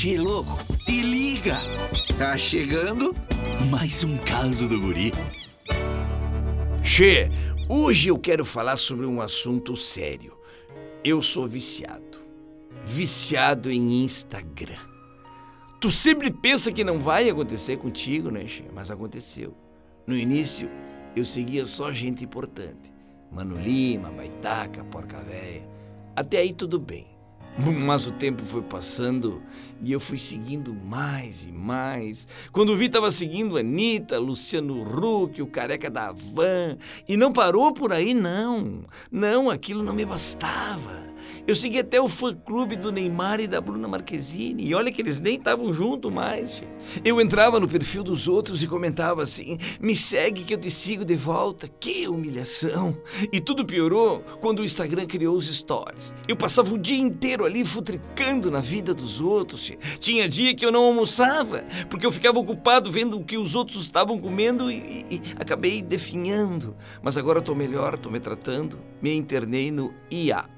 Che, louco, te liga! Tá chegando mais um caso do guri. Che, hoje eu quero falar sobre um assunto sério. Eu sou viciado. Viciado em Instagram. Tu sempre pensa que não vai acontecer contigo, né, Che? Mas aconteceu. No início, eu seguia só gente importante. Mano Lima, Baitaca, Porca Véia. Até aí tudo bem. Mas o tempo foi passando e eu fui seguindo mais e mais. Quando vi, tava seguindo Anitta, Luciano Huck, o careca da Van. E não parou por aí, não. Não, aquilo não me bastava. Eu segui até o fã-clube do Neymar e da Bruna Marquezine. E olha que eles nem estavam juntos mais. Eu entrava no perfil dos outros e comentava assim: me segue que eu te sigo de volta. Que humilhação! E tudo piorou quando o Instagram criou os stories. Eu passava o dia inteiro ali futricando na vida dos outros. Tinha dia que eu não almoçava, porque eu ficava ocupado vendo o que os outros estavam comendo e, e, e acabei definhando. Mas agora estou melhor, estou me tratando. Me internei no IA